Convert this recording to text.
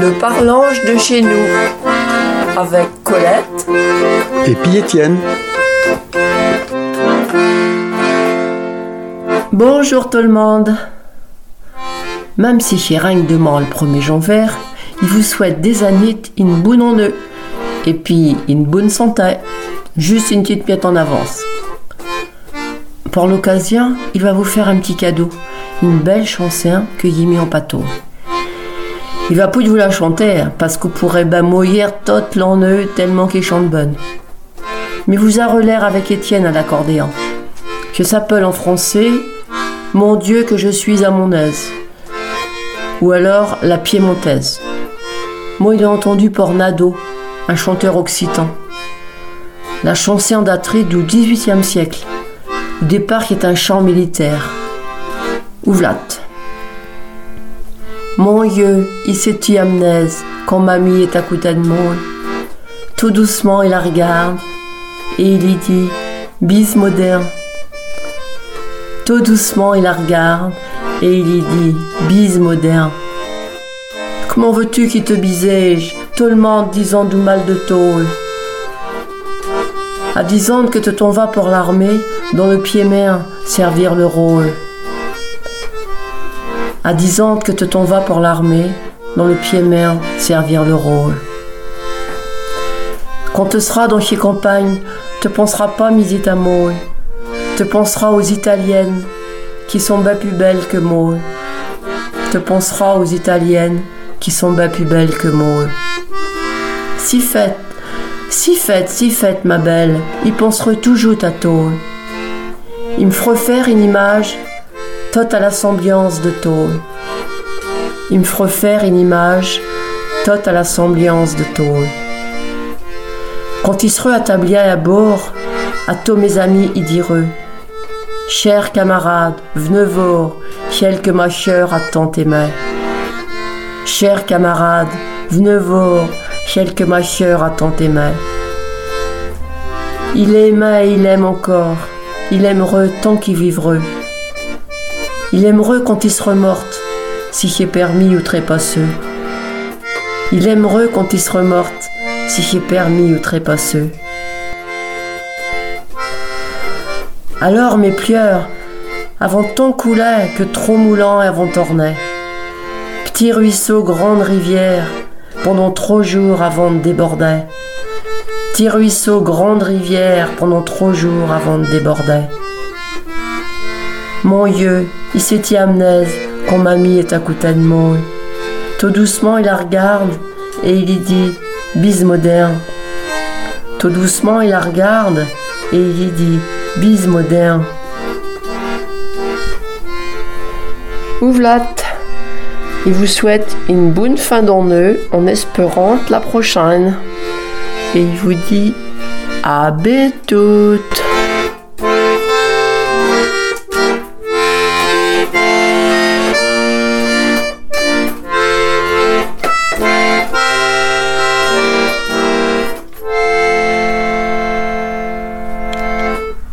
Le parlange de chez nous avec Colette et puis Étienne. Bonjour tout le monde. Même si Chiragne demande le premier janvier, il vous souhaite des années une bonne en eux et puis une bonne santé. Juste une petite pièce en avance. Pour l'occasion, il va vous faire un petit cadeau, une belle chanson que y mis en pâteau. Il va pas vous la chanter, hein, parce que vous pourrez ben mouiller toute l'enneu tellement qu'il chante bonne. Mais vous a l'air avec Étienne à l'accordéon. Je s'appelle en français Mon Dieu que je suis à mon aise. Ou alors La Piémontaise. Moi, il a entendu pour Nado, un chanteur occitan. La chanson daterait du XVIIIe siècle. Au départ, qui est un chant militaire. Ouvlat. Mon Dieu, il s'est amnèse quand mamie est à de moi. Tout doucement, il la regarde et il y dit Bise moderne. Tout doucement, il la regarde et il y dit Bise moderne. Comment veux-tu qu'il te bisège Tout le monde disant du mal de toi. À disant que te t'en vas pour l'armée, dans le pied main servir le rôle. À disant que te t'en vas pour l'armée, dans le pied main servir le rôle. Quand te seras dans ces campagnes, te penseras pas misite à. Te penseras aux italiennes qui sont bien plus belles que moi. Te penseras aux italiennes qui sont bien plus belles que moi. Si faites, si faites, si faites, ma belle, il pensera toujours à toi. Il me fera faire une image, toute à la semblance de toi. Il me fera faire une image, toute à la semblance de toi. Quand il sera attablé à bord, à tous mes amis, il dira Chers camarades, venez voir, que ma chère a tant aimé. Chers camarades, venez voir, que ma chère a tant aimé. Il aimait et il aime encore. Il aimerait tant qu'il vivrait. Il aimerait quand il sera morte, si c'est permis ou trépasseux. Il aimerait quand il sera morte, si c'est permis ou trépasseux. Alors mes pleurs, avant tant coulait que trop moulant avant tournait. Petit ruisseau, grande rivière, pendant trop jours avant de déborder. Petit ruisseau, grande rivière, pendant trop jours avant de déborder. Mon Dieu, il s'est amnèse quand mamie est à côté de. Tout doucement, il la regarde et il y dit Bise moderne. Tout doucement, il la regarde et il y dit Bise moderne. Ouvlat. Il vous souhaite une bonne fin d'année en espérant la prochaine. Et il vous dit à bientôt.